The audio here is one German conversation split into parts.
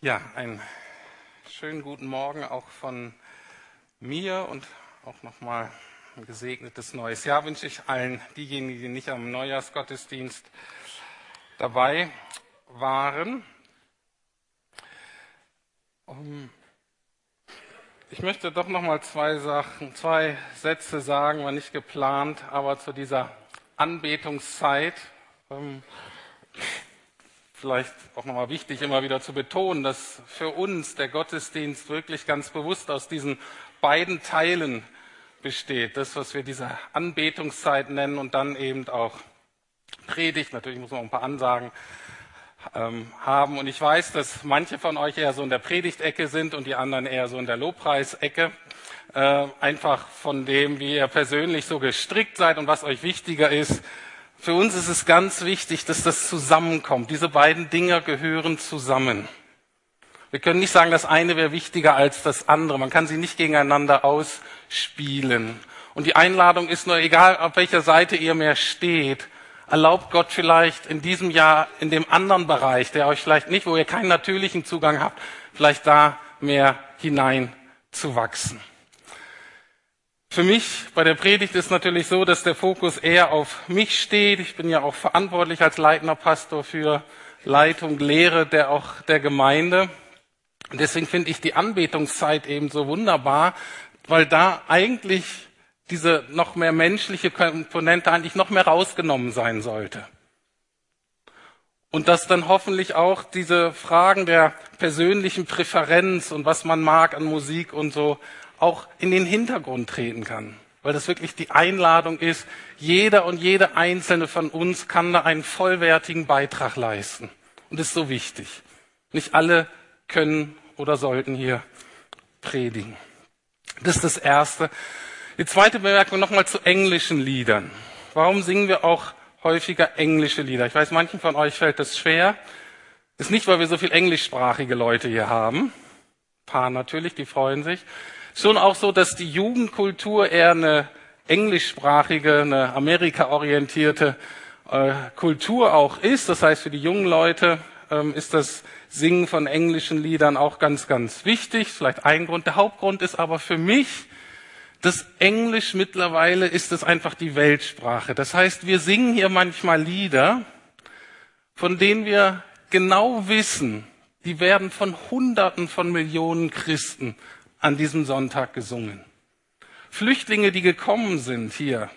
Ja, einen schönen guten Morgen auch von mir und auch nochmal ein gesegnetes neues Jahr wünsche ich allen diejenigen, die nicht am Neujahrsgottesdienst dabei waren. Ich möchte doch nochmal zwei Sachen, zwei Sätze sagen, war nicht geplant, aber zu dieser Anbetungszeit. Vielleicht auch nochmal wichtig, immer wieder zu betonen, dass für uns der Gottesdienst wirklich ganz bewusst aus diesen beiden Teilen besteht. Das, was wir diese Anbetungszeit nennen und dann eben auch Predigt. Natürlich muss man auch ein paar Ansagen ähm, haben. Und ich weiß, dass manche von euch eher so in der Predigtecke sind und die anderen eher so in der Lobpreisecke. Äh, einfach von dem, wie ihr persönlich so gestrickt seid und was euch wichtiger ist. Für uns ist es ganz wichtig, dass das zusammenkommt. Diese beiden Dinge gehören zusammen. Wir können nicht sagen, das eine wäre wichtiger als das andere. Man kann sie nicht gegeneinander ausspielen. Und die Einladung ist nur, egal auf welcher Seite ihr mehr steht, erlaubt Gott vielleicht in diesem Jahr in dem anderen Bereich, der euch vielleicht nicht, wo ihr keinen natürlichen Zugang habt, vielleicht da mehr hinein zu wachsen. Für mich bei der Predigt ist natürlich so, dass der Fokus eher auf mich steht. Ich bin ja auch verantwortlich als leitender Pastor für Leitung, Lehre der auch der Gemeinde. Und deswegen finde ich die Anbetungszeit eben so wunderbar, weil da eigentlich diese noch mehr menschliche Komponente eigentlich noch mehr rausgenommen sein sollte. Und dass dann hoffentlich auch diese Fragen der persönlichen Präferenz und was man mag an Musik und so auch in den Hintergrund treten kann. Weil das wirklich die Einladung ist, jeder und jede einzelne von uns kann da einen vollwertigen Beitrag leisten. Und ist so wichtig. Nicht alle können oder sollten hier predigen. Das ist das Erste. Die zweite Bemerkung nochmal zu englischen Liedern. Warum singen wir auch häufiger englische Lieder? Ich weiß, manchen von euch fällt das schwer. Ist nicht, weil wir so viel englischsprachige Leute hier haben. Ein paar natürlich, die freuen sich. Schon auch so, dass die Jugendkultur eher eine englischsprachige, eine amerika-orientierte äh, Kultur auch ist. Das heißt, für die jungen Leute ähm, ist das Singen von englischen Liedern auch ganz, ganz wichtig. Vielleicht ein Grund. Der Hauptgrund ist aber für mich, das Englisch mittlerweile ist es einfach die Weltsprache. Das heißt, wir singen hier manchmal Lieder, von denen wir genau wissen, die werden von Hunderten von Millionen Christen an diesem Sonntag gesungen. Flüchtlinge, die gekommen sind hier,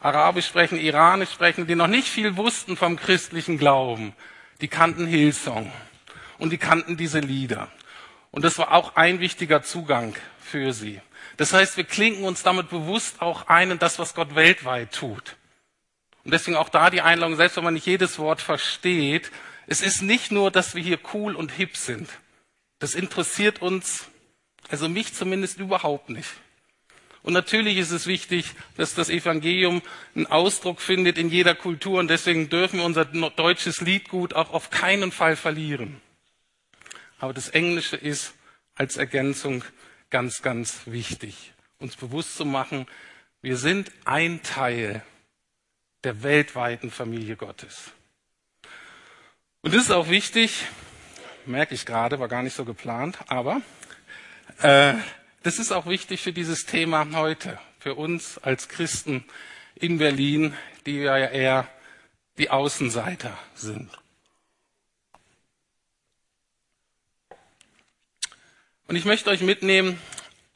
Arabisch sprechen, Iranisch sprechen, die noch nicht viel wussten vom christlichen Glauben, die kannten Hillsong und die kannten diese Lieder. Und das war auch ein wichtiger Zugang für sie. Das heißt, wir klinken uns damit bewusst auch ein in das, was Gott weltweit tut. Und deswegen auch da die Einladung, selbst wenn man nicht jedes Wort versteht, es ist nicht nur, dass wir hier cool und hip sind. Das interessiert uns, also mich zumindest überhaupt nicht. Und natürlich ist es wichtig, dass das Evangelium einen Ausdruck findet in jeder Kultur und deswegen dürfen wir unser deutsches Liedgut auch auf keinen Fall verlieren. Aber das Englische ist als Ergänzung ganz, ganz wichtig, uns bewusst zu machen, wir sind ein Teil der weltweiten Familie Gottes. Und das ist auch wichtig, merke ich gerade, war gar nicht so geplant, aber das ist auch wichtig für dieses Thema heute, für uns als Christen in Berlin, die ja eher die Außenseiter sind. Und ich möchte euch mitnehmen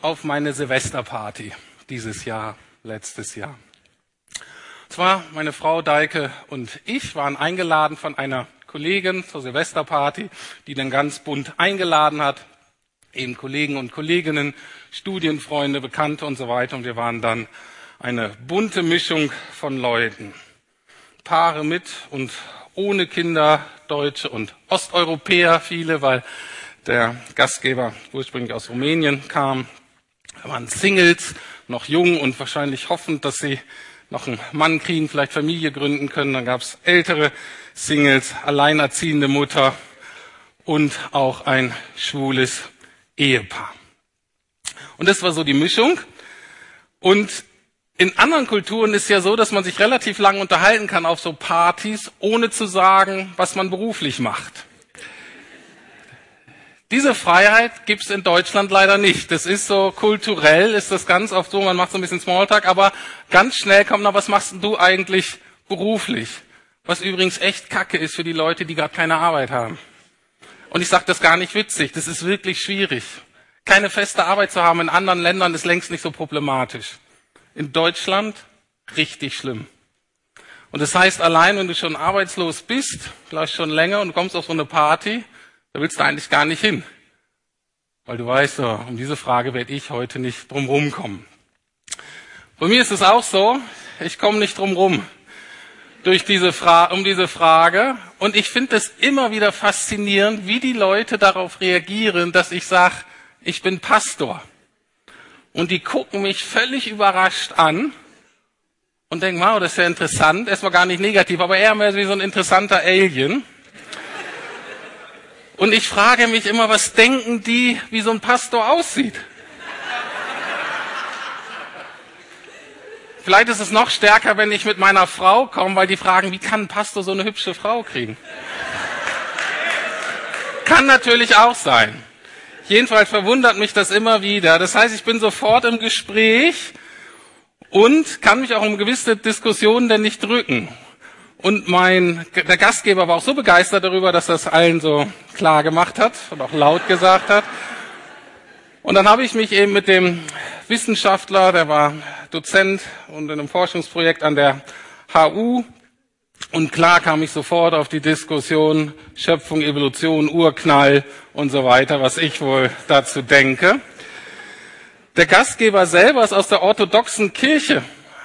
auf meine Silvesterparty dieses Jahr, letztes Jahr. Und zwar meine Frau Deike und ich waren eingeladen von einer Kollegin zur Silvesterparty, die dann ganz bunt eingeladen hat eben Kollegen und Kolleginnen, Studienfreunde, Bekannte und so weiter. Und wir waren dann eine bunte Mischung von Leuten. Paare mit und ohne Kinder, Deutsche und Osteuropäer, viele, weil der Gastgeber ursprünglich aus Rumänien kam. Da waren Singles, noch jung und wahrscheinlich hoffend, dass sie noch einen Mann kriegen, vielleicht Familie gründen können. Dann gab es ältere Singles, alleinerziehende Mutter und auch ein schwules Ehepaar. Und das war so die Mischung. Und in anderen Kulturen ist ja so, dass man sich relativ lang unterhalten kann auf so Partys, ohne zu sagen, was man beruflich macht. Diese Freiheit gibt's in Deutschland leider nicht. Das ist so kulturell, ist das ganz oft so, man macht so ein bisschen Smalltalk, aber ganz schnell kommt noch, was machst du eigentlich beruflich? Was übrigens echt Kacke ist für die Leute, die gerade keine Arbeit haben. Und ich sage das gar nicht witzig, das ist wirklich schwierig. Keine feste Arbeit zu haben in anderen Ländern ist längst nicht so problematisch. In Deutschland richtig schlimm. Und das heißt, allein wenn du schon arbeitslos bist, vielleicht schon länger und kommst auf so eine Party, da willst du eigentlich gar nicht hin. Weil du weißt, um diese Frage werde ich heute nicht drum rumkommen. Bei mir ist es auch so, ich komme nicht drum rum durch diese Fra um diese Frage. Und ich finde es immer wieder faszinierend, wie die Leute darauf reagieren, dass ich sage, ich bin Pastor. Und die gucken mich völlig überrascht an und denken, wow, das ist ja interessant. Erstmal gar nicht negativ, aber eher mehr wie so ein interessanter Alien. Und ich frage mich immer, was denken die, wie so ein Pastor aussieht? Vielleicht ist es noch stärker, wenn ich mit meiner Frau komme, weil die fragen, wie kann ein Pastor so eine hübsche Frau kriegen? Kann natürlich auch sein. Jedenfalls verwundert mich das immer wieder. Das heißt, ich bin sofort im Gespräch und kann mich auch um gewisse Diskussionen denn nicht drücken. Und mein, der Gastgeber war auch so begeistert darüber, dass das allen so klar gemacht hat und auch laut gesagt hat. Und dann habe ich mich eben mit dem Wissenschaftler, der war Dozent und in einem Forschungsprojekt an der HU. Und klar kam ich sofort auf die Diskussion Schöpfung, Evolution, Urknall und so weiter, was ich wohl dazu denke. Der Gastgeber selber ist aus der orthodoxen Kirche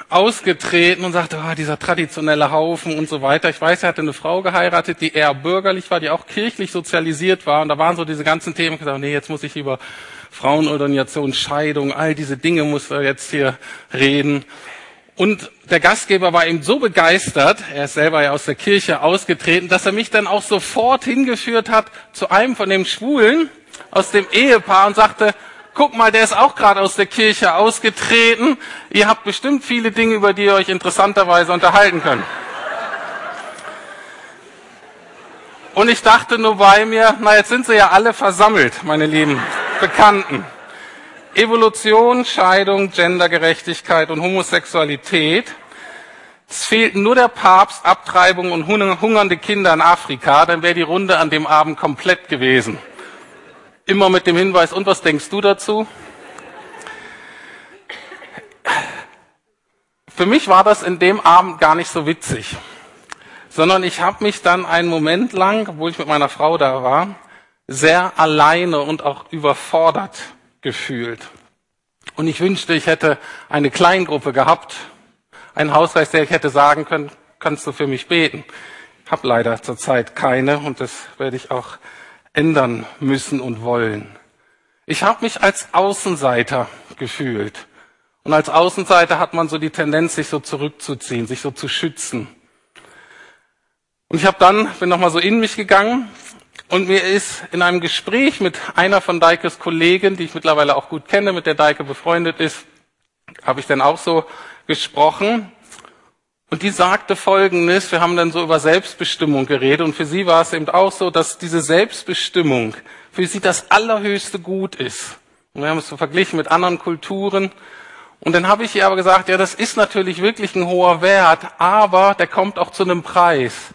ausgetreten und sagte, oh, dieser traditionelle Haufen und so weiter. Ich weiß, er hatte eine Frau geheiratet, die eher bürgerlich war, die auch kirchlich sozialisiert war. Und da waren so diese ganzen Themen. Ich gesagt, nee, jetzt muss ich über Frauenordination, Scheidung, all diese Dinge muss er jetzt hier reden. Und der Gastgeber war eben so begeistert, er ist selber ja aus der Kirche ausgetreten, dass er mich dann auch sofort hingeführt hat zu einem von den Schwulen aus dem Ehepaar und sagte, guck mal, der ist auch gerade aus der Kirche ausgetreten. Ihr habt bestimmt viele Dinge, über die ihr euch interessanterweise unterhalten könnt. Und ich dachte nur bei mir, na jetzt sind sie ja alle versammelt, meine lieben Bekannten. Evolution, Scheidung, Gendergerechtigkeit und Homosexualität. Es fehlt nur der Papst, Abtreibung und hungernde Kinder in Afrika, dann wäre die Runde an dem Abend komplett gewesen. Immer mit dem Hinweis, und was denkst du dazu? Für mich war das in dem Abend gar nicht so witzig, sondern ich habe mich dann einen Moment lang, obwohl ich mit meiner Frau da war, sehr alleine und auch überfordert gefühlt. Und ich wünschte, ich hätte eine Kleingruppe gehabt, einen Hauskreis, der ich hätte sagen können, kannst du für mich beten. Ich habe leider zurzeit keine und das werde ich auch ändern müssen und wollen. Ich habe mich als Außenseiter gefühlt. Und als Außenseiter hat man so die Tendenz, sich so zurückzuziehen, sich so zu schützen. Und ich habe dann, bin nochmal so in mich gegangen und mir ist in einem Gespräch mit einer von Deikes Kollegen, die ich mittlerweile auch gut kenne, mit der Deike befreundet ist, habe ich dann auch so gesprochen. Und die sagte Folgendes, wir haben dann so über Selbstbestimmung geredet und für sie war es eben auch so, dass diese Selbstbestimmung für sie das allerhöchste Gut ist. Und wir haben es so verglichen mit anderen Kulturen. Und dann habe ich ihr aber gesagt, ja, das ist natürlich wirklich ein hoher Wert, aber der kommt auch zu einem Preis.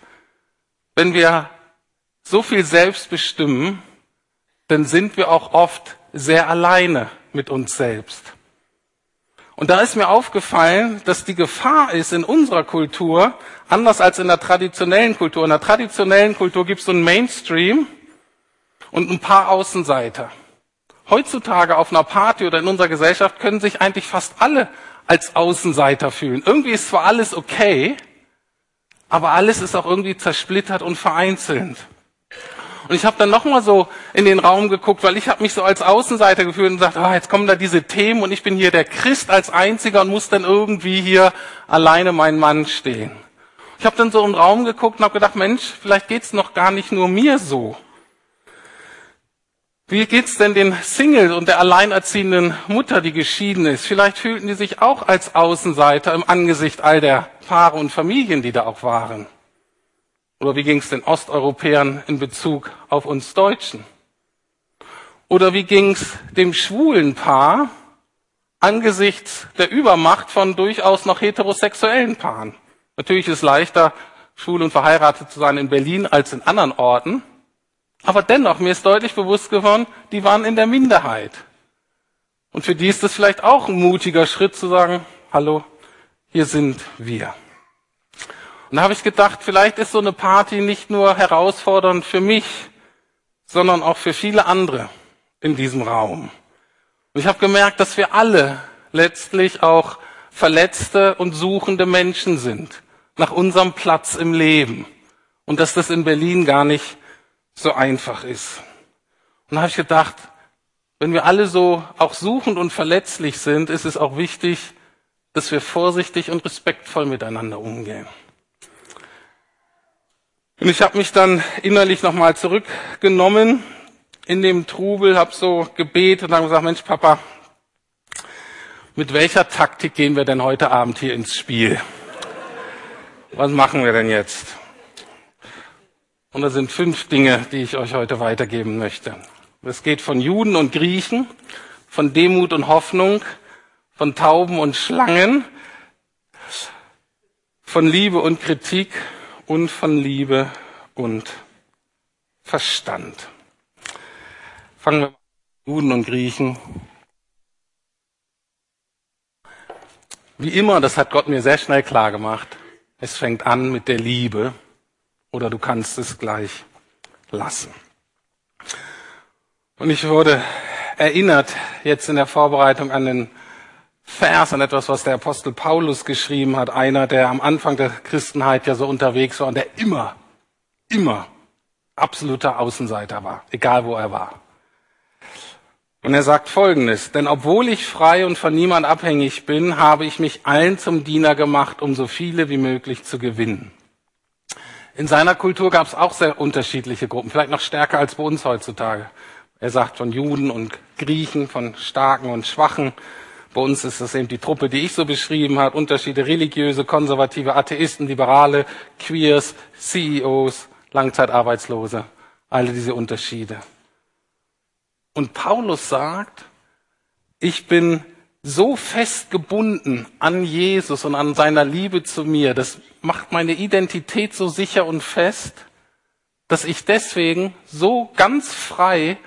Wenn wir so viel selbst bestimmen, dann sind wir auch oft sehr alleine mit uns selbst. Und da ist mir aufgefallen, dass die Gefahr ist in unserer Kultur, anders als in der traditionellen Kultur. In der traditionellen Kultur gibt es so einen Mainstream und ein paar Außenseiter. Heutzutage auf einer Party oder in unserer Gesellschaft können sich eigentlich fast alle als Außenseiter fühlen. Irgendwie ist zwar alles okay, aber alles ist auch irgendwie zersplittert und vereinzelt. Und ich habe dann nochmal so in den Raum geguckt, weil ich habe mich so als Außenseiter gefühlt und gesagt, ah, jetzt kommen da diese Themen und ich bin hier der Christ als Einziger und muss dann irgendwie hier alleine mein Mann stehen. Ich habe dann so den Raum geguckt und habe gedacht, Mensch, vielleicht geht's noch gar nicht nur mir so. Wie geht's denn den Single und der alleinerziehenden Mutter, die geschieden ist? Vielleicht fühlten die sich auch als Außenseiter im Angesicht all der Paare und Familien, die da auch waren. Oder wie ging es den Osteuropäern in Bezug auf uns Deutschen? Oder wie ging's dem schwulen Paar angesichts der Übermacht von durchaus noch heterosexuellen Paaren? Natürlich ist es leichter, schwul und verheiratet zu sein in Berlin als in anderen Orten. Aber dennoch, mir ist deutlich bewusst geworden, die waren in der Minderheit. Und für die ist es vielleicht auch ein mutiger Schritt zu sagen, hallo, hier sind wir. Und da habe ich gedacht, vielleicht ist so eine Party nicht nur herausfordernd für mich, sondern auch für viele andere in diesem Raum. Und ich habe gemerkt, dass wir alle letztlich auch verletzte und suchende Menschen sind nach unserem Platz im Leben und dass das in Berlin gar nicht so einfach ist. Und da habe ich gedacht, wenn wir alle so auch suchend und verletzlich sind, ist es auch wichtig, dass wir vorsichtig und respektvoll miteinander umgehen. Und ich habe mich dann innerlich nochmal zurückgenommen in dem Trubel, habe so gebetet und dann gesagt, Mensch, Papa, mit welcher Taktik gehen wir denn heute Abend hier ins Spiel? Was machen wir denn jetzt? Und das sind fünf Dinge, die ich euch heute weitergeben möchte. Es geht von Juden und Griechen, von Demut und Hoffnung, von Tauben und Schlangen, von Liebe und Kritik und von Liebe und Verstand. Fangen wir mit Juden und Griechen. Wie immer, das hat Gott mir sehr schnell klar gemacht, es fängt an mit der Liebe oder du kannst es gleich lassen. Und ich wurde erinnert jetzt in der Vorbereitung an den Vers, an etwas, was der Apostel Paulus geschrieben hat, einer, der am Anfang der Christenheit ja so unterwegs war und der immer, immer absoluter Außenseiter war, egal wo er war. Und er sagt Folgendes, denn obwohl ich frei und von niemand abhängig bin, habe ich mich allen zum Diener gemacht, um so viele wie möglich zu gewinnen. In seiner Kultur gab es auch sehr unterschiedliche Gruppen, vielleicht noch stärker als bei uns heutzutage. Er sagt von Juden und Griechen, von Starken und Schwachen. Bei uns ist das eben die Truppe, die ich so beschrieben habe. Unterschiede religiöse, konservative, Atheisten, Liberale, Queers, CEOs, Langzeitarbeitslose. Alle diese Unterschiede. Und Paulus sagt, ich bin so fest gebunden an Jesus und an seiner Liebe zu mir, das macht meine Identität so sicher und fest, dass ich deswegen so ganz frei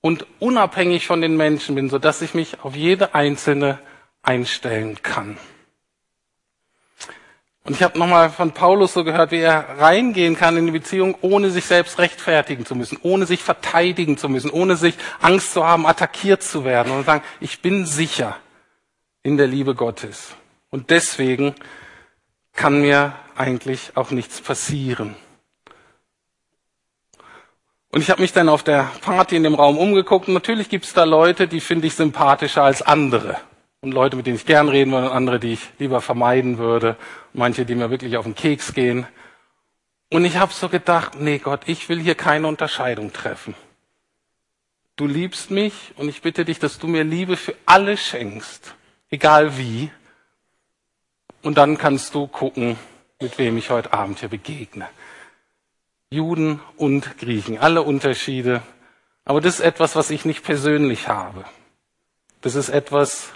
und unabhängig von den Menschen bin, so dass ich mich auf jede einzelne einstellen kann. Und ich habe nochmal von Paulus so gehört, wie er reingehen kann in die Beziehung, ohne sich selbst rechtfertigen zu müssen, ohne sich verteidigen zu müssen, ohne sich Angst zu haben, attackiert zu werden und sagen, ich bin sicher in der Liebe Gottes. Und deswegen kann mir eigentlich auch nichts passieren. Und ich habe mich dann auf der Party in dem Raum umgeguckt natürlich gibt es da Leute, die finde ich sympathischer als andere und Leute, mit denen ich gern reden würde und andere, die ich lieber vermeiden würde, manche, die mir wirklich auf den Keks gehen. Und ich habe so gedacht, nee Gott, ich will hier keine Unterscheidung treffen. Du liebst mich und ich bitte dich, dass du mir Liebe für alle schenkst, egal wie. Und dann kannst du gucken, mit wem ich heute Abend hier begegne. Juden und Griechen, alle Unterschiede. Aber das ist etwas, was ich nicht persönlich habe. Das ist etwas,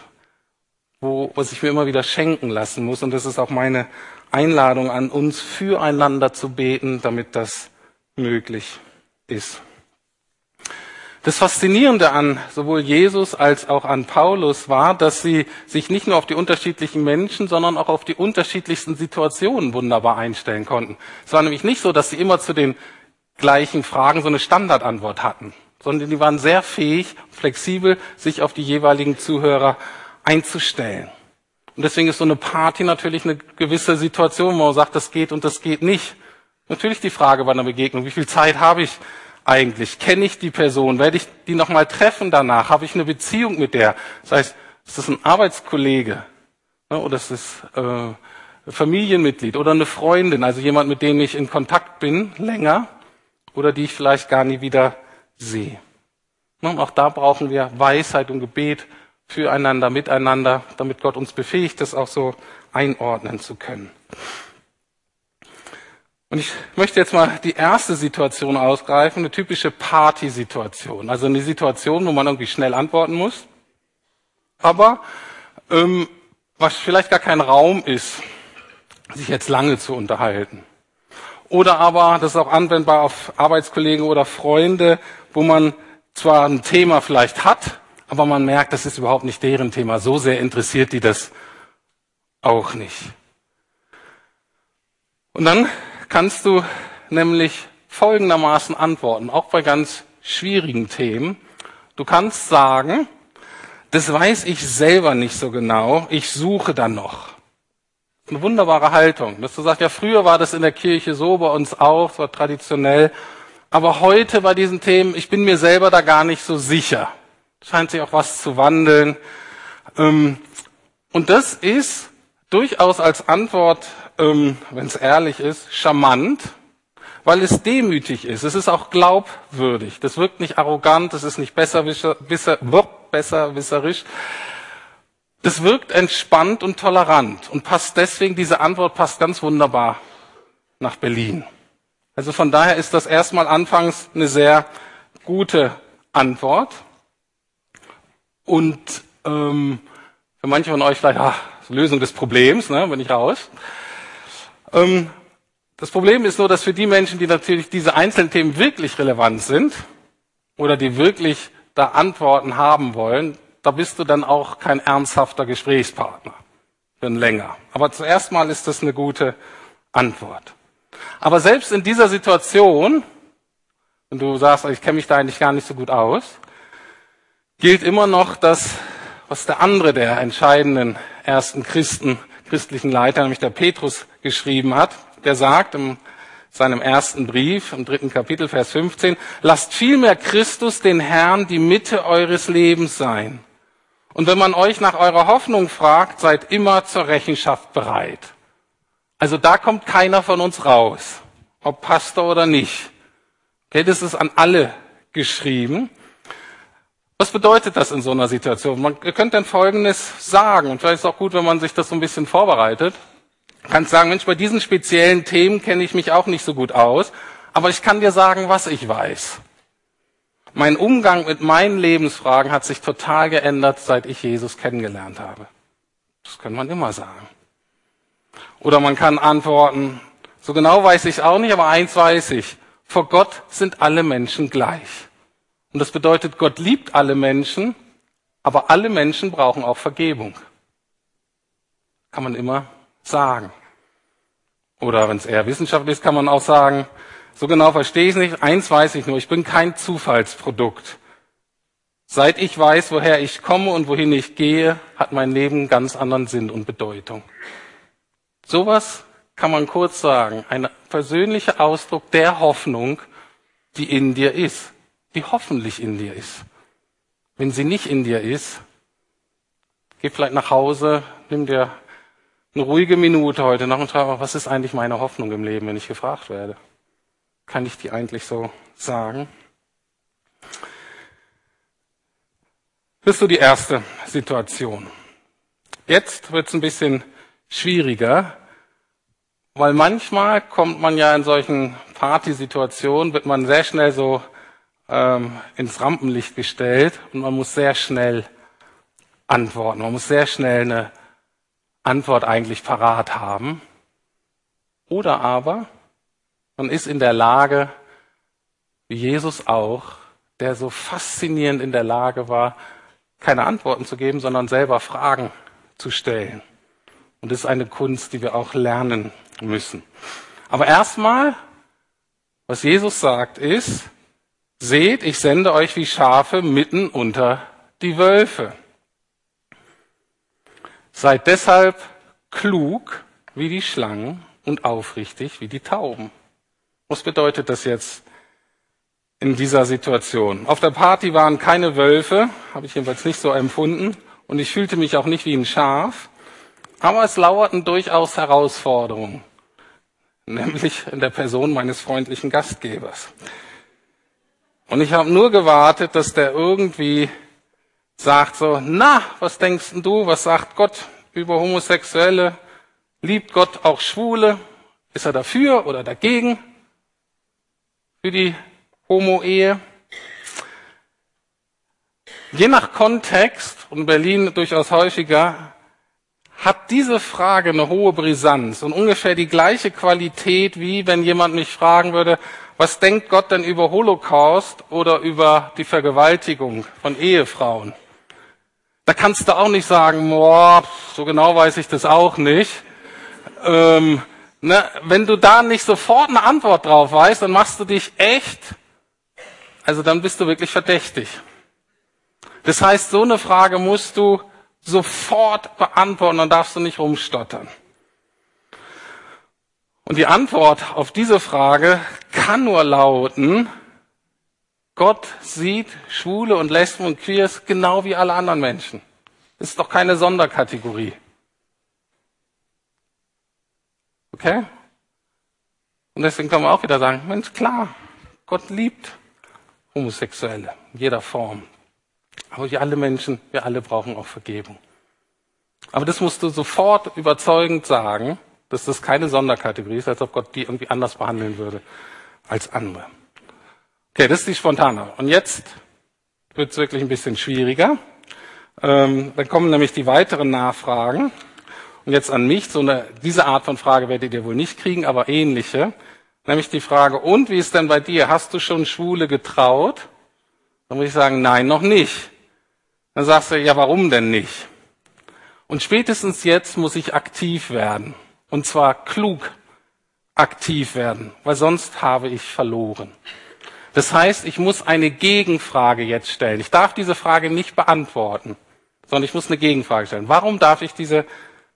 wo, was ich mir immer wieder schenken lassen muss. Und das ist auch meine Einladung an uns, füreinander zu beten, damit das möglich ist. Das Faszinierende an sowohl Jesus als auch an Paulus war, dass sie sich nicht nur auf die unterschiedlichen Menschen, sondern auch auf die unterschiedlichsten Situationen wunderbar einstellen konnten. Es war nämlich nicht so, dass sie immer zu den gleichen Fragen so eine Standardantwort hatten, sondern die waren sehr fähig, flexibel, sich auf die jeweiligen Zuhörer einzustellen. Und deswegen ist so eine Party natürlich eine gewisse Situation, wo man sagt, das geht und das geht nicht. Natürlich die Frage bei einer Begegnung, wie viel Zeit habe ich eigentlich? Kenne ich die Person? Werde ich die nochmal treffen danach? Habe ich eine Beziehung mit der? Das heißt, ist das ein Arbeitskollege? Ne, oder ist es äh, Familienmitglied oder eine Freundin, also jemand, mit dem ich in Kontakt bin, länger, oder die ich vielleicht gar nie wieder sehe. Ne, und auch da brauchen wir Weisheit und Gebet, füreinander, miteinander, damit Gott uns befähigt, das auch so einordnen zu können. Und ich möchte jetzt mal die erste Situation ausgreifen, eine typische Party-Situation. Also eine Situation, wo man irgendwie schnell antworten muss, aber ähm, was vielleicht gar kein Raum ist, sich jetzt lange zu unterhalten. Oder aber, das ist auch anwendbar auf Arbeitskollegen oder Freunde, wo man zwar ein Thema vielleicht hat, aber man merkt, das ist überhaupt nicht deren Thema. So sehr interessiert die das auch nicht. Und dann kannst du nämlich folgendermaßen antworten, auch bei ganz schwierigen Themen. Du kannst sagen, das weiß ich selber nicht so genau, ich suche dann noch. Eine wunderbare Haltung, dass du sagst, ja, früher war das in der Kirche so, bei uns auch, es traditionell, aber heute bei diesen Themen, ich bin mir selber da gar nicht so sicher. Scheint sich auch was zu wandeln. Ähm, und das ist durchaus als Antwort, ähm, wenn es ehrlich ist, charmant, weil es demütig ist. Es ist auch glaubwürdig. Das wirkt nicht arrogant, es ist nicht besser, besserwisserisch. Das wirkt entspannt und tolerant und passt deswegen, diese Antwort passt ganz wunderbar nach Berlin. Also von daher ist das erstmal anfangs eine sehr gute Antwort. Und ähm, für manche von euch vielleicht, ach, Lösung des Problems, ne, bin ich raus. Ähm, das Problem ist nur, dass für die Menschen, die natürlich diese einzelnen Themen wirklich relevant sind oder die wirklich da Antworten haben wollen, da bist du dann auch kein ernsthafter Gesprächspartner. Bin länger. Aber zuerst mal ist das eine gute Antwort. Aber selbst in dieser Situation, wenn du sagst, ich kenne mich da eigentlich gar nicht so gut aus, gilt immer noch das, was der andere der entscheidenden ersten Christen, christlichen Leiter, nämlich der Petrus, geschrieben hat. Der sagt im seinem ersten Brief, im dritten Kapitel, Vers 15, lasst vielmehr Christus, den Herrn, die Mitte eures Lebens sein. Und wenn man euch nach eurer Hoffnung fragt, seid immer zur Rechenschaft bereit. Also da kommt keiner von uns raus, ob Pastor oder nicht. Okay, das ist an alle geschrieben. Was bedeutet das in so einer Situation? Man, ihr könnt dann Folgendes sagen, und vielleicht ist es auch gut, wenn man sich das so ein bisschen vorbereitet. Du kannst sagen, Mensch, bei diesen speziellen Themen kenne ich mich auch nicht so gut aus, aber ich kann dir sagen, was ich weiß. Mein Umgang mit meinen Lebensfragen hat sich total geändert, seit ich Jesus kennengelernt habe. Das kann man immer sagen. Oder man kann antworten, so genau weiß ich auch nicht, aber eins weiß ich. Vor Gott sind alle Menschen gleich. Und das bedeutet, Gott liebt alle Menschen, aber alle Menschen brauchen auch Vergebung. Kann man immer sagen. Oder wenn es eher wissenschaftlich ist, kann man auch sagen, so genau verstehe ich es nicht. Eins weiß ich nur, ich bin kein Zufallsprodukt. Seit ich weiß, woher ich komme und wohin ich gehe, hat mein Leben einen ganz anderen Sinn und Bedeutung. Sowas kann man kurz sagen. Ein persönlicher Ausdruck der Hoffnung, die in dir ist, die hoffentlich in dir ist. Wenn sie nicht in dir ist, geh vielleicht nach Hause, nimm dir eine ruhige Minute heute frag, was ist eigentlich meine Hoffnung im Leben, wenn ich gefragt werde? Kann ich die eigentlich so sagen? Das ist so die erste Situation. Jetzt wird es ein bisschen schwieriger, weil manchmal kommt man ja in solchen Partysituationen, wird man sehr schnell so ähm, ins Rampenlicht gestellt und man muss sehr schnell antworten. Man muss sehr schnell eine Antwort eigentlich parat haben. Oder aber man ist in der Lage, wie Jesus auch, der so faszinierend in der Lage war, keine Antworten zu geben, sondern selber Fragen zu stellen. Und das ist eine Kunst, die wir auch lernen müssen. Aber erstmal, was Jesus sagt, ist, seht, ich sende euch wie Schafe mitten unter die Wölfe. Seid deshalb klug wie die Schlangen und aufrichtig wie die Tauben. Was bedeutet das jetzt in dieser Situation? Auf der Party waren keine Wölfe, habe ich jedenfalls nicht so empfunden, und ich fühlte mich auch nicht wie ein Schaf, aber es lauerten durchaus Herausforderungen, nämlich in der Person meines freundlichen Gastgebers. Und ich habe nur gewartet, dass der irgendwie sagt so, na, was denkst du, was sagt Gott über Homosexuelle? Liebt Gott auch Schwule? Ist er dafür oder dagegen? Für die Homo-Ehe? Je nach Kontext, und Berlin durchaus häufiger, hat diese Frage eine hohe Brisanz und ungefähr die gleiche Qualität, wie wenn jemand mich fragen würde, was denkt Gott denn über Holocaust oder über die Vergewaltigung von Ehefrauen? Da kannst du auch nicht sagen, boah, so genau weiß ich das auch nicht. Ähm, ne, wenn du da nicht sofort eine Antwort drauf weißt, dann machst du dich echt, also dann bist du wirklich verdächtig. Das heißt, so eine Frage musst du sofort beantworten, dann darfst du nicht rumstottern. Und die Antwort auf diese Frage kann nur lauten, Gott sieht Schwule und Lesben und Queers genau wie alle anderen Menschen. Das ist doch keine Sonderkategorie. Okay? Und deswegen kann man auch wieder sagen, Mensch, klar, Gott liebt Homosexuelle in jeder Form. Aber wir alle Menschen, wir alle brauchen auch Vergebung. Aber das musst du sofort überzeugend sagen, dass das keine Sonderkategorie ist, als ob Gott die irgendwie anders behandeln würde als andere. Okay, das ist die spontane. Und jetzt wird es wirklich ein bisschen schwieriger. Ähm, dann kommen nämlich die weiteren Nachfragen. Und jetzt an mich, so eine, diese Art von Frage werdet ihr wohl nicht kriegen, aber ähnliche. Nämlich die Frage, und wie ist denn bei dir? Hast du schon Schwule getraut? Dann muss ich sagen, nein, noch nicht. Dann sagst du, ja, warum denn nicht? Und spätestens jetzt muss ich aktiv werden. Und zwar klug aktiv werden, weil sonst habe ich verloren. Das heißt, ich muss eine Gegenfrage jetzt stellen. Ich darf diese Frage nicht beantworten, sondern ich muss eine Gegenfrage stellen. Warum darf ich diese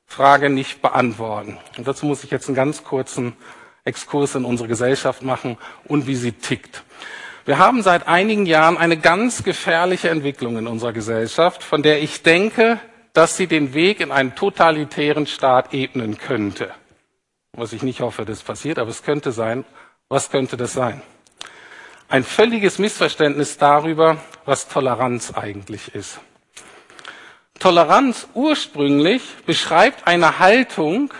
Frage nicht beantworten? Und dazu muss ich jetzt einen ganz kurzen Exkurs in unsere Gesellschaft machen und wie sie tickt. Wir haben seit einigen Jahren eine ganz gefährliche Entwicklung in unserer Gesellschaft, von der ich denke, dass sie den Weg in einen totalitären Staat ebnen könnte. Was ich nicht hoffe, das passiert, aber es könnte sein. Was könnte das sein? ein völliges Missverständnis darüber, was Toleranz eigentlich ist. Toleranz ursprünglich beschreibt eine Haltung,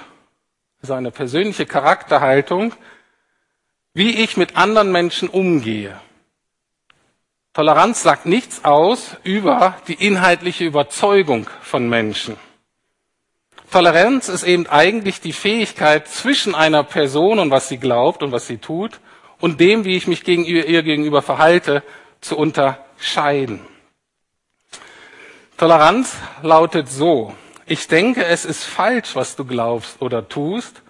also eine persönliche Charakterhaltung, wie ich mit anderen Menschen umgehe. Toleranz sagt nichts aus über die inhaltliche Überzeugung von Menschen. Toleranz ist eben eigentlich die Fähigkeit zwischen einer Person und was sie glaubt und was sie tut und dem, wie ich mich gegenüber, ihr gegenüber verhalte, zu unterscheiden. Toleranz lautet so, ich denke, es ist falsch, was du glaubst oder tust,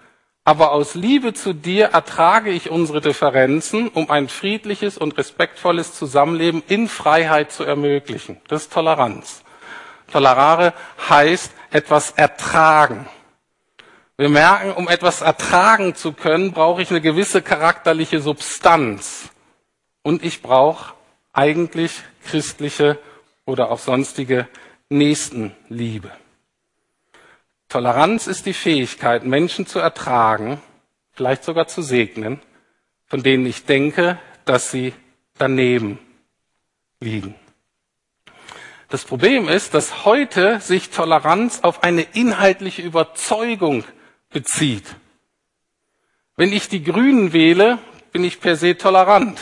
aber aus Liebe zu dir ertrage ich unsere Differenzen, um ein friedliches und respektvolles Zusammenleben in Freiheit zu ermöglichen. Das ist Toleranz. Tolerare heißt etwas ertragen. Wir merken, um etwas ertragen zu können, brauche ich eine gewisse charakterliche Substanz. Und ich brauche eigentlich christliche oder auch sonstige Nächstenliebe. Toleranz ist die Fähigkeit, Menschen zu ertragen, vielleicht sogar zu segnen, von denen ich denke, dass sie daneben liegen. Das Problem ist, dass heute sich Toleranz auf eine inhaltliche Überzeugung bezieht. Wenn ich die Grünen wähle, bin ich per se tolerant.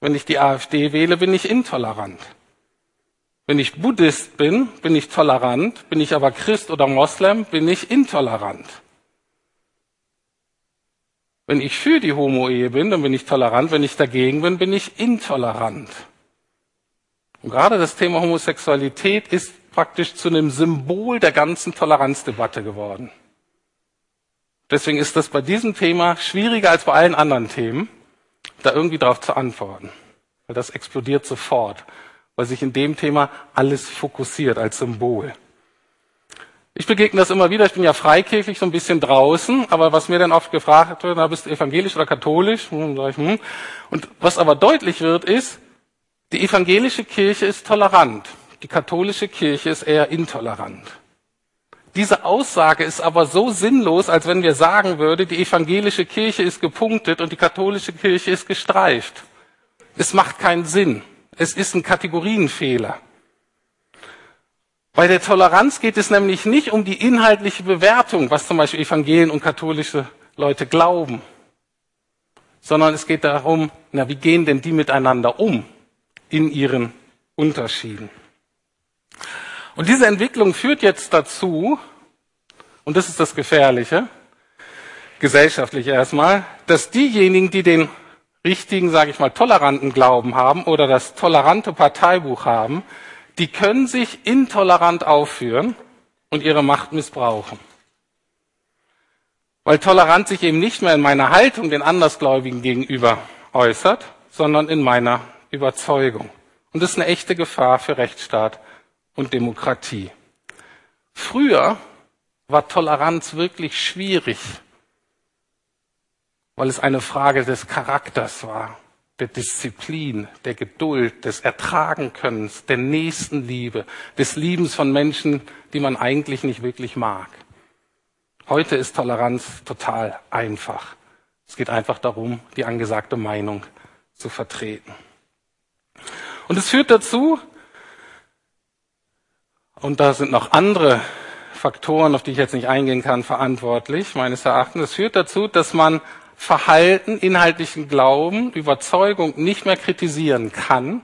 Wenn ich die AfD wähle, bin ich intolerant. Wenn ich Buddhist bin, bin ich tolerant. Bin ich aber Christ oder Moslem, bin ich intolerant. Wenn ich für die Homo-Ehe bin, dann bin ich tolerant. Wenn ich dagegen bin, bin ich intolerant. Und gerade das Thema Homosexualität ist praktisch zu einem Symbol der ganzen Toleranzdebatte geworden. Deswegen ist das bei diesem Thema schwieriger als bei allen anderen Themen, da irgendwie darauf zu antworten. Weil das explodiert sofort, weil sich in dem Thema alles fokussiert als Symbol. Ich begegne das immer wieder, ich bin ja freikirchlich so ein bisschen draußen, aber was mir dann oft gefragt wird, na, bist du evangelisch oder katholisch? Hm, hm. Und was aber deutlich wird, ist, die evangelische Kirche ist tolerant, die katholische Kirche ist eher intolerant. Diese Aussage ist aber so sinnlos, als wenn wir sagen würde, die evangelische Kirche ist gepunktet und die katholische Kirche ist gestreift. Es macht keinen Sinn. Es ist ein Kategorienfehler. Bei der Toleranz geht es nämlich nicht um die inhaltliche Bewertung, was zum Beispiel Evangelien und katholische Leute glauben, sondern es geht darum, na, wie gehen denn die miteinander um in ihren Unterschieden? Und diese Entwicklung führt jetzt dazu, und das ist das Gefährliche, gesellschaftlich erstmal, dass diejenigen, die den richtigen, sage ich mal, toleranten Glauben haben oder das tolerante Parteibuch haben, die können sich intolerant aufführen und ihre Macht missbrauchen. Weil Toleranz sich eben nicht mehr in meiner Haltung den Andersgläubigen gegenüber äußert, sondern in meiner Überzeugung. Und das ist eine echte Gefahr für Rechtsstaat und Demokratie. Früher war Toleranz wirklich schwierig, weil es eine Frage des Charakters war, der Disziplin, der Geduld, des Ertragenkönnens, der Nächstenliebe, des Liebens von Menschen, die man eigentlich nicht wirklich mag. Heute ist Toleranz total einfach. Es geht einfach darum, die angesagte Meinung zu vertreten. Und es führt dazu, und da sind noch andere Faktoren, auf die ich jetzt nicht eingehen kann, verantwortlich, meines Erachtens. Es führt dazu, dass man Verhalten, inhaltlichen Glauben, Überzeugung nicht mehr kritisieren kann,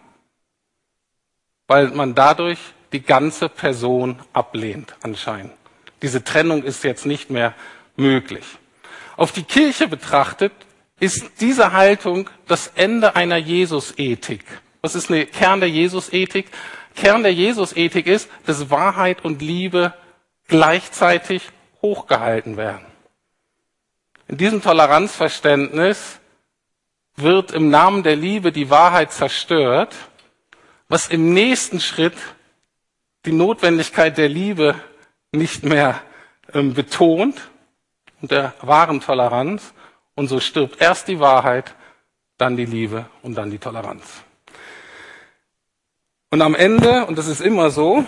weil man dadurch die ganze Person ablehnt anscheinend. Diese Trennung ist jetzt nicht mehr möglich. Auf die Kirche betrachtet ist diese Haltung das Ende einer Jesus-Ethik. Was ist eine Kern der Jesus-Ethik? Kern der Jesus-Ethik ist, dass Wahrheit und Liebe gleichzeitig hochgehalten werden. In diesem Toleranzverständnis wird im Namen der Liebe die Wahrheit zerstört, was im nächsten Schritt die Notwendigkeit der Liebe nicht mehr ähm, betont und der wahren Toleranz. Und so stirbt erst die Wahrheit, dann die Liebe und dann die Toleranz. Und am Ende, und das ist immer so,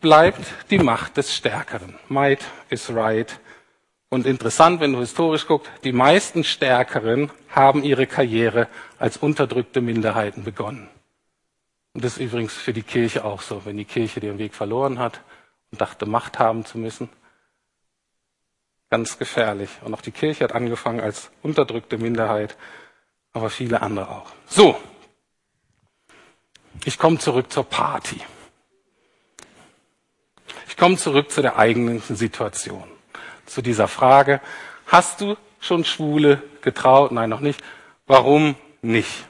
bleibt die Macht des Stärkeren. Might is right. Und interessant, wenn du historisch guckst, die meisten Stärkeren haben ihre Karriere als unterdrückte Minderheiten begonnen. Und das ist übrigens für die Kirche auch so. Wenn die Kirche den Weg verloren hat und dachte, Macht haben zu müssen, ganz gefährlich. Und auch die Kirche hat angefangen als unterdrückte Minderheit, aber viele andere auch. So, ich komme zurück zur Party. Ich komme zurück zu der eigenen Situation zu dieser Frage, hast du schon Schwule getraut? Nein, noch nicht. Warum nicht?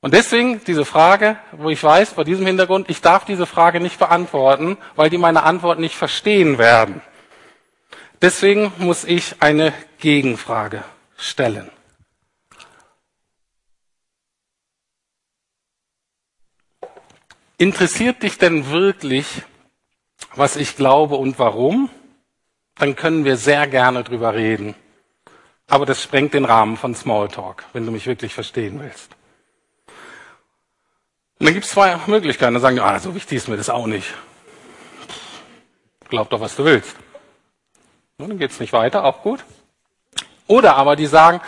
Und deswegen diese Frage, wo ich weiß, vor diesem Hintergrund, ich darf diese Frage nicht beantworten, weil die meine Antwort nicht verstehen werden. Deswegen muss ich eine Gegenfrage stellen. Interessiert dich denn wirklich, was ich glaube und warum? dann können wir sehr gerne drüber reden. Aber das sprengt den Rahmen von Smalltalk, wenn du mich wirklich verstehen willst. Und dann gibt es zwei Möglichkeiten. Dann sagen die, ah, so wichtig ist mir das auch nicht. Glaub doch, was du willst. Und dann geht's nicht weiter, auch gut. Oder aber die sagen,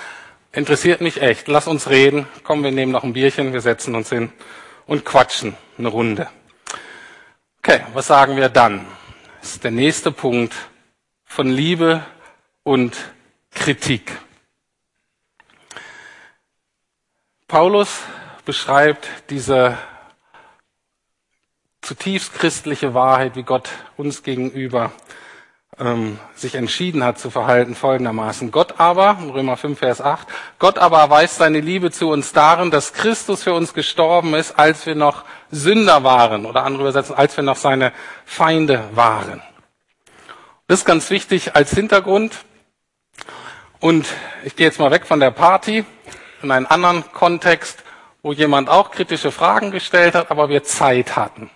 interessiert mich echt, lass uns reden, komm, wir nehmen noch ein Bierchen, wir setzen uns hin und quatschen eine Runde. Okay, was sagen wir dann? Das ist der nächste Punkt, von Liebe und Kritik. Paulus beschreibt diese zutiefst christliche Wahrheit, wie Gott uns gegenüber ähm, sich entschieden hat zu verhalten, folgendermaßen. Gott aber, Römer 5, Vers 8, Gott aber erweist seine Liebe zu uns darin, dass Christus für uns gestorben ist, als wir noch Sünder waren, oder andere übersetzen, als wir noch seine Feinde waren. Das ist ganz wichtig als Hintergrund. Und ich gehe jetzt mal weg von der Party in einen anderen Kontext, wo jemand auch kritische Fragen gestellt hat, aber wir Zeit hatten.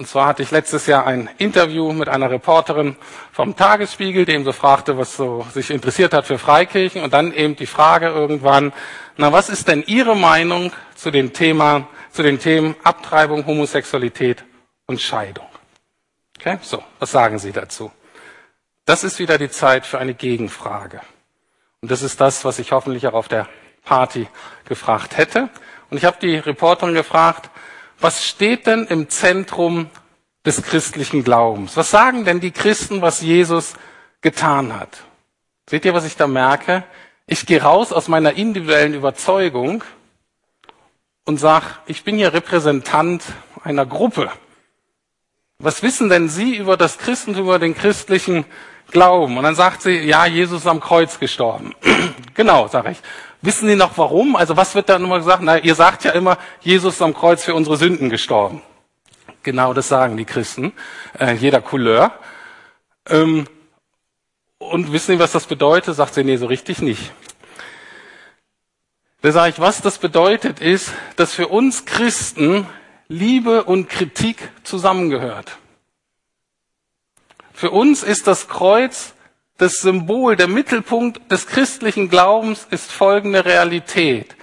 Und zwar hatte ich letztes Jahr ein Interview mit einer Reporterin vom Tagesspiegel, die eben so fragte, was so sich interessiert hat für Freikirchen und dann eben die Frage irgendwann, na, was ist denn Ihre Meinung zu dem Thema, zu den Themen Abtreibung, Homosexualität und Scheidung? Okay, so, was sagen Sie dazu? Das ist wieder die Zeit für eine Gegenfrage. Und das ist das, was ich hoffentlich auch auf der Party gefragt hätte. Und ich habe die Reporterin gefragt, was steht denn im Zentrum des christlichen Glaubens? Was sagen denn die Christen, was Jesus getan hat? Seht ihr, was ich da merke? Ich gehe raus aus meiner individuellen Überzeugung und sage, ich bin hier Repräsentant einer Gruppe. Was wissen denn Sie über das Christentum, über den christlichen Glauben? Und dann sagt sie, ja, Jesus ist am Kreuz gestorben. genau, sage ich. Wissen Sie noch warum? Also was wird da immer gesagt? Na, ihr sagt ja immer, Jesus ist am Kreuz für unsere Sünden gestorben. Genau das sagen die Christen, äh, jeder Couleur. Ähm, und wissen Sie, was das bedeutet? Sagt sie, nee, so richtig nicht. Da sage ich, was das bedeutet, ist, dass für uns Christen Liebe und Kritik zusammengehört. Für uns ist das Kreuz das Symbol, der Mittelpunkt des christlichen Glaubens ist folgende Realität.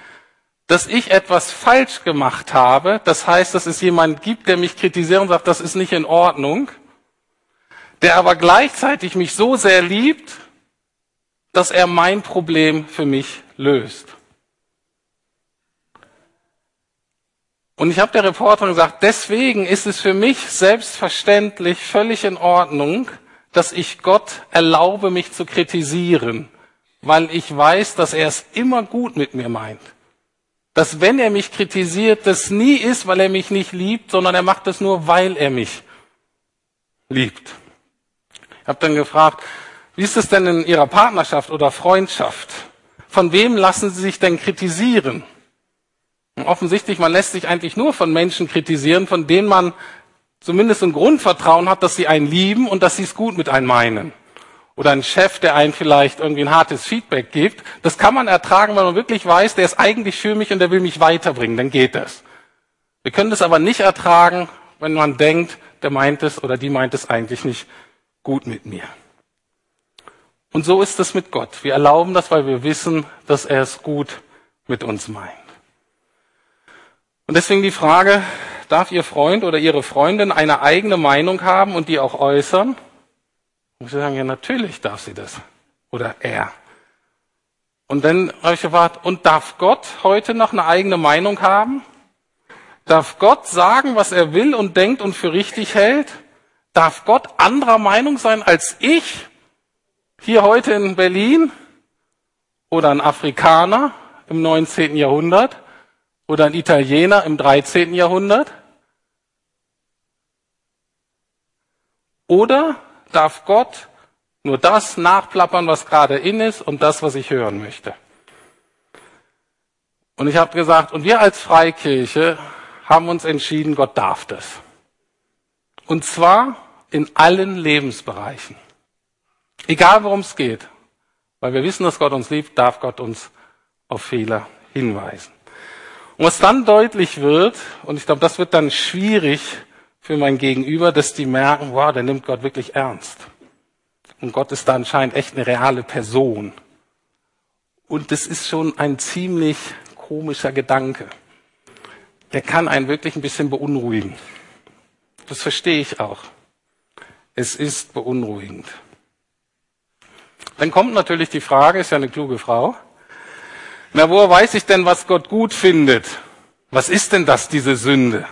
Dass ich etwas falsch gemacht habe, das heißt, dass es jemand gibt, der mich kritisiert und sagt, das ist nicht in Ordnung, der aber gleichzeitig mich so sehr liebt, dass er mein Problem für mich löst. Und ich habe der Reporterin gesagt, deswegen ist es für mich selbstverständlich völlig in Ordnung, dass ich Gott erlaube, mich zu kritisieren, weil ich weiß, dass er es immer gut mit mir meint. Dass wenn er mich kritisiert, das nie ist, weil er mich nicht liebt, sondern er macht es nur, weil er mich liebt. Ich habe dann gefragt, wie ist es denn in Ihrer Partnerschaft oder Freundschaft? Von wem lassen Sie sich denn kritisieren? offensichtlich, man lässt sich eigentlich nur von Menschen kritisieren, von denen man zumindest ein Grundvertrauen hat, dass sie einen lieben und dass sie es gut mit einem meinen. Oder ein Chef, der einen vielleicht irgendwie ein hartes Feedback gibt. Das kann man ertragen, weil man wirklich weiß, der ist eigentlich für mich und der will mich weiterbringen. Dann geht das. Wir können das aber nicht ertragen, wenn man denkt, der meint es oder die meint es eigentlich nicht gut mit mir. Und so ist es mit Gott. Wir erlauben das, weil wir wissen, dass er es gut mit uns meint. Und deswegen die Frage, darf Ihr Freund oder Ihre Freundin eine eigene Meinung haben und die auch äußern? Und Sie sagen, ja, natürlich darf sie das. Oder er. Und dann habe ich gefragt, und darf Gott heute noch eine eigene Meinung haben? Darf Gott sagen, was er will und denkt und für richtig hält? Darf Gott anderer Meinung sein als ich? Hier heute in Berlin? Oder ein Afrikaner im 19. Jahrhundert? Oder ein Italiener im 13. Jahrhundert? Oder darf Gott nur das nachplappern, was gerade in ist und das, was ich hören möchte? Und ich habe gesagt, und wir als Freikirche haben uns entschieden, Gott darf das. Und zwar in allen Lebensbereichen. Egal worum es geht. Weil wir wissen, dass Gott uns liebt, darf Gott uns auf Fehler hinweisen. Und was dann deutlich wird, und ich glaube, das wird dann schwierig für mein Gegenüber, dass die merken, wow, der nimmt Gott wirklich ernst. Und Gott ist da anscheinend echt eine reale Person. Und das ist schon ein ziemlich komischer Gedanke. Der kann einen wirklich ein bisschen beunruhigen. Das verstehe ich auch. Es ist beunruhigend. Dann kommt natürlich die Frage, ist ja eine kluge Frau, na, woher weiß ich denn, was Gott gut findet? Was ist denn das, diese Sünde?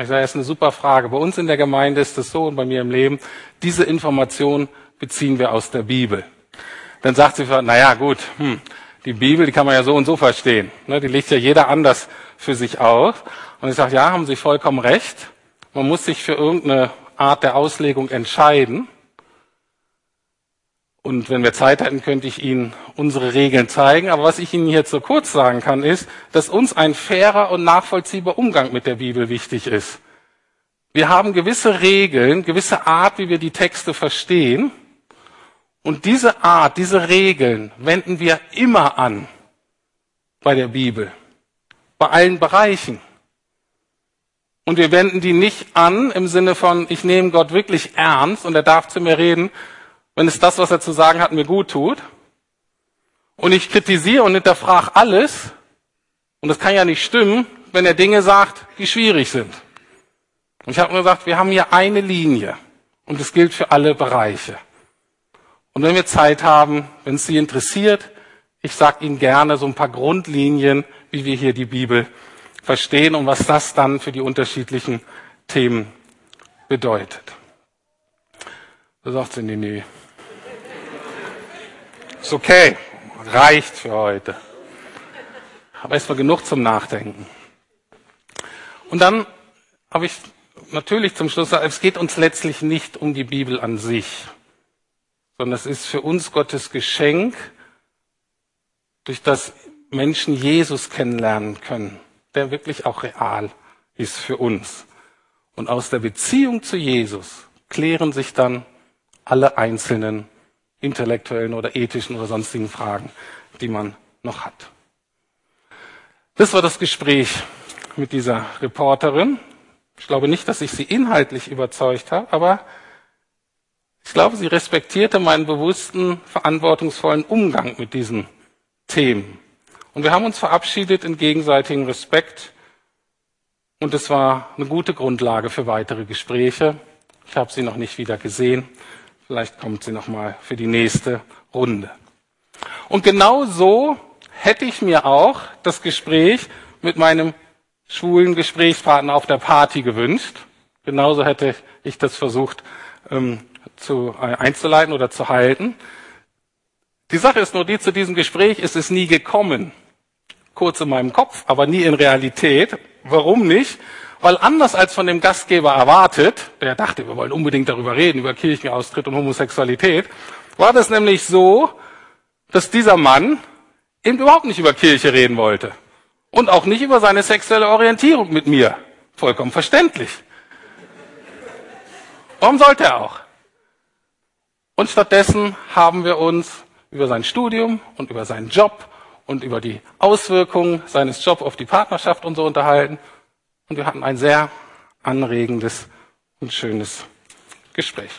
Ich sage, das ist eine super Frage. Bei uns in der Gemeinde ist es so und bei mir im Leben, diese Information beziehen wir aus der Bibel. Dann sagt sie, na ja, gut, hm, die Bibel, die kann man ja so und so verstehen. Ne, die legt ja jeder anders für sich aus. Und ich sage, ja, haben Sie vollkommen recht. Man muss sich für irgendeine Art der Auslegung entscheiden. Und wenn wir Zeit hätten, könnte ich Ihnen unsere Regeln zeigen. Aber was ich Ihnen jetzt so kurz sagen kann, ist, dass uns ein fairer und nachvollziehbarer Umgang mit der Bibel wichtig ist. Wir haben gewisse Regeln, gewisse Art, wie wir die Texte verstehen. Und diese Art, diese Regeln wenden wir immer an bei der Bibel. Bei allen Bereichen. Und wir wenden die nicht an im Sinne von, ich nehme Gott wirklich ernst und er darf zu mir reden, wenn es das, was er zu sagen hat, mir gut tut. Und ich kritisiere und hinterfrage alles. Und das kann ja nicht stimmen, wenn er Dinge sagt, die schwierig sind. Und ich habe mir gesagt, wir haben hier eine Linie. Und das gilt für alle Bereiche. Und wenn wir Zeit haben, wenn es Sie interessiert, ich sage Ihnen gerne so ein paar Grundlinien, wie wir hier die Bibel verstehen und was das dann für die unterschiedlichen Themen bedeutet. Da sagt sie, nee, nee, Ist okay, reicht für heute. Aber erstmal genug zum Nachdenken. Und dann habe ich natürlich zum Schluss gesagt, es geht uns letztlich nicht um die Bibel an sich, sondern es ist für uns Gottes Geschenk, durch das Menschen Jesus kennenlernen können, der wirklich auch real ist für uns. Und aus der Beziehung zu Jesus klären sich dann alle einzelnen intellektuellen oder ethischen oder sonstigen Fragen, die man noch hat. Das war das Gespräch mit dieser Reporterin. Ich glaube nicht, dass ich sie inhaltlich überzeugt habe, aber ich glaube, sie respektierte meinen bewussten, verantwortungsvollen Umgang mit diesen Themen. Und wir haben uns verabschiedet in gegenseitigem Respekt. Und es war eine gute Grundlage für weitere Gespräche. Ich habe sie noch nicht wieder gesehen. Vielleicht kommt sie noch mal für die nächste Runde. Und genau so hätte ich mir auch das Gespräch mit meinem schwulen Gesprächspartner auf der Party gewünscht. Genauso hätte ich das versucht ähm, zu, äh, einzuleiten oder zu halten. Die Sache ist nur die, zu diesem Gespräch ist es nie gekommen. Kurz in meinem Kopf, aber nie in Realität. Warum nicht? Weil anders als von dem Gastgeber erwartet, der dachte, wir wollen unbedingt darüber reden, über Kirchenaustritt und Homosexualität, war das nämlich so, dass dieser Mann eben überhaupt nicht über Kirche reden wollte. Und auch nicht über seine sexuelle Orientierung mit mir. Vollkommen verständlich. Warum sollte er auch? Und stattdessen haben wir uns über sein Studium und über seinen Job und über die Auswirkungen seines Jobs auf die Partnerschaft und so unterhalten. Und wir hatten ein sehr anregendes und schönes Gespräch.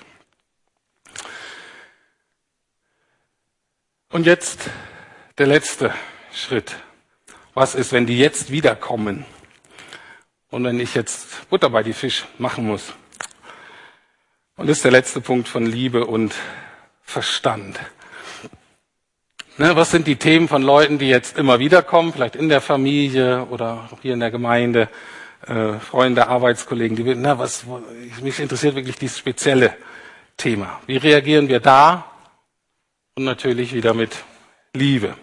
Und jetzt der letzte Schritt. Was ist, wenn die jetzt wiederkommen? Und wenn ich jetzt Butter bei die Fisch machen muss? Und das ist der letzte Punkt von Liebe und Verstand. Ne, was sind die Themen von Leuten, die jetzt immer wiederkommen, vielleicht in der Familie oder hier in der Gemeinde, äh, Freunde, Arbeitskollegen, die na, was, mich interessiert wirklich dieses spezielle Thema. Wie reagieren wir da? Und natürlich wieder mit Liebe.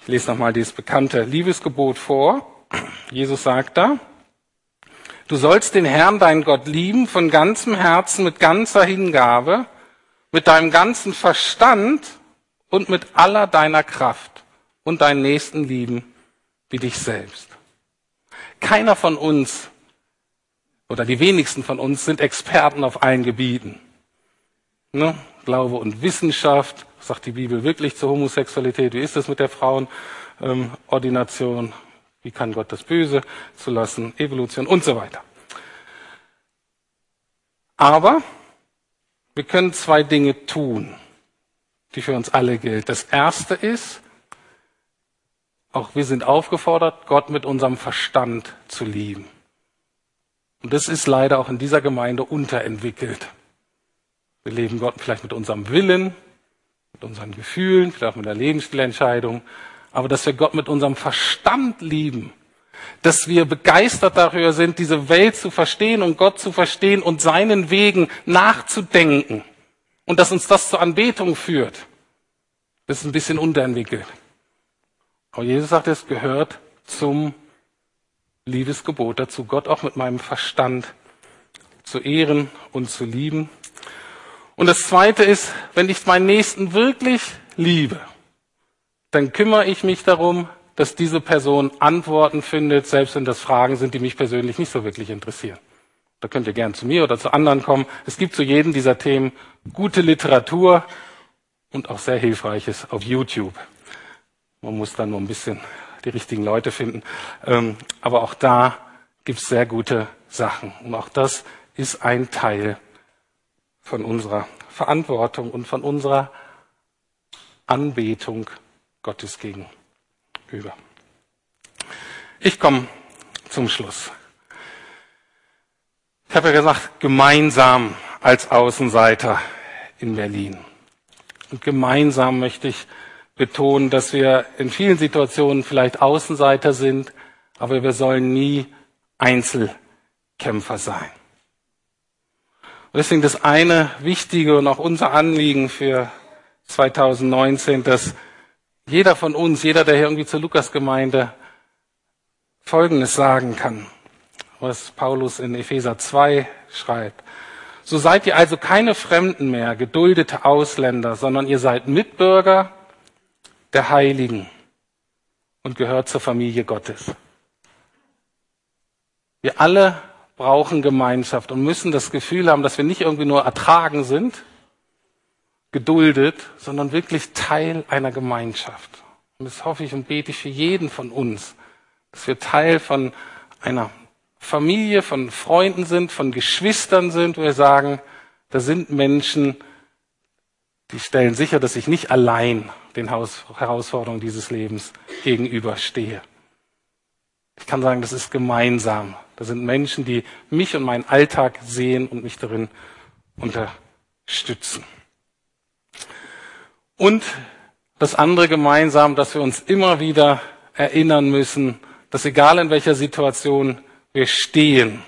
Ich lese nochmal dieses bekannte Liebesgebot vor. Jesus sagt da, du sollst den Herrn, deinen Gott, lieben von ganzem Herzen, mit ganzer Hingabe, mit deinem ganzen Verstand und mit aller deiner Kraft und deinen Nächsten lieben wie dich selbst. Keiner von uns oder die wenigsten von uns sind Experten auf allen Gebieten. Ne? Glaube und Wissenschaft, sagt die Bibel wirklich zur Homosexualität? Wie ist es mit der Frauenordination? Ähm, Wie kann Gott das Böse zulassen? Evolution und so weiter. Aber wir können zwei Dinge tun, die für uns alle gilt. Das erste ist, auch wir sind aufgefordert, Gott mit unserem Verstand zu lieben. Und das ist leider auch in dieser Gemeinde unterentwickelt. Wir leben Gott vielleicht mit unserem Willen, mit unseren Gefühlen, vielleicht mit der Lebensstilentscheidung, aber dass wir Gott mit unserem Verstand lieben, dass wir begeistert darüber sind, diese Welt zu verstehen und Gott zu verstehen und seinen Wegen nachzudenken und dass uns das zur Anbetung führt. Das ist ein bisschen unterentwickelt. Aber Jesus sagt, es gehört zum Liebesgebot dazu, Gott auch mit meinem Verstand zu ehren und zu lieben. Und das Zweite ist, wenn ich meinen Nächsten wirklich liebe, dann kümmere ich mich darum, dass diese Person Antworten findet, selbst wenn das Fragen sind, die mich persönlich nicht so wirklich interessieren. Da könnt ihr gern zu mir oder zu anderen kommen. Es gibt zu jedem dieser Themen gute Literatur und auch sehr Hilfreiches auf YouTube. Man muss dann nur ein bisschen die richtigen Leute finden. Ähm, aber auch da gibt es sehr gute Sachen. Und auch das ist ein Teil von unserer Verantwortung und von unserer Anbetung Gottes gegenüber. Ich komme zum Schluss. Ich habe ja gesagt, gemeinsam als Außenseiter in Berlin. Und gemeinsam möchte ich betonen, dass wir in vielen Situationen vielleicht Außenseiter sind, aber wir sollen nie Einzelkämpfer sein. Und deswegen das eine wichtige und auch unser Anliegen für 2019, dass jeder von uns, jeder, der hier irgendwie zur Lukasgemeinde Folgendes sagen kann, was Paulus in Epheser 2 schreibt. So seid ihr also keine Fremden mehr, geduldete Ausländer, sondern ihr seid Mitbürger der Heiligen und gehört zur Familie Gottes. Wir alle brauchen Gemeinschaft und müssen das Gefühl haben, dass wir nicht irgendwie nur ertragen sind, geduldet, sondern wirklich Teil einer Gemeinschaft. Und das hoffe ich und bete ich für jeden von uns, dass wir Teil von einer Familie, von Freunden sind, von Geschwistern sind, wo wir sagen, da sind Menschen, die stellen sicher, dass ich nicht allein den Herausforderungen dieses Lebens gegenüberstehe. Ich kann sagen, das ist gemeinsam. Da sind Menschen, die mich und meinen Alltag sehen und mich darin unterstützen. Und das andere gemeinsam, dass wir uns immer wieder erinnern müssen, dass egal in welcher Situation wir stehen,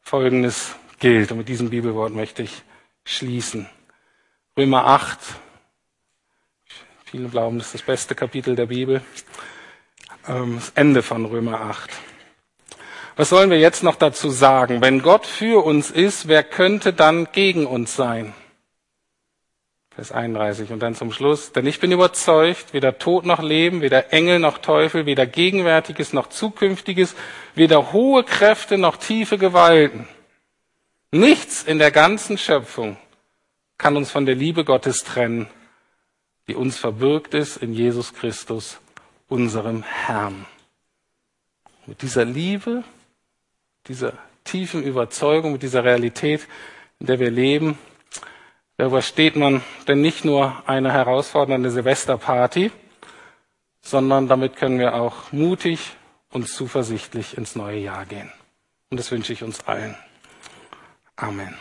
Folgendes gilt. Und mit diesem Bibelwort möchte ich schließen. Römer 8. Viele glauben, das ist das beste Kapitel der Bibel. Ähm, das Ende von Römer 8. Was sollen wir jetzt noch dazu sagen? Wenn Gott für uns ist, wer könnte dann gegen uns sein? Vers 31 und dann zum Schluss. Denn ich bin überzeugt, weder Tod noch Leben, weder Engel noch Teufel, weder Gegenwärtiges noch Zukünftiges, weder hohe Kräfte noch tiefe Gewalten. Nichts in der ganzen Schöpfung kann uns von der Liebe Gottes trennen, die uns verbirgt ist in Jesus Christus, unserem Herrn. Mit dieser Liebe, dieser tiefen Überzeugung, mit dieser Realität, in der wir leben, da übersteht man denn nicht nur eine herausfordernde Silvesterparty, sondern damit können wir auch mutig und zuversichtlich ins neue Jahr gehen. Und das wünsche ich uns allen. Amen.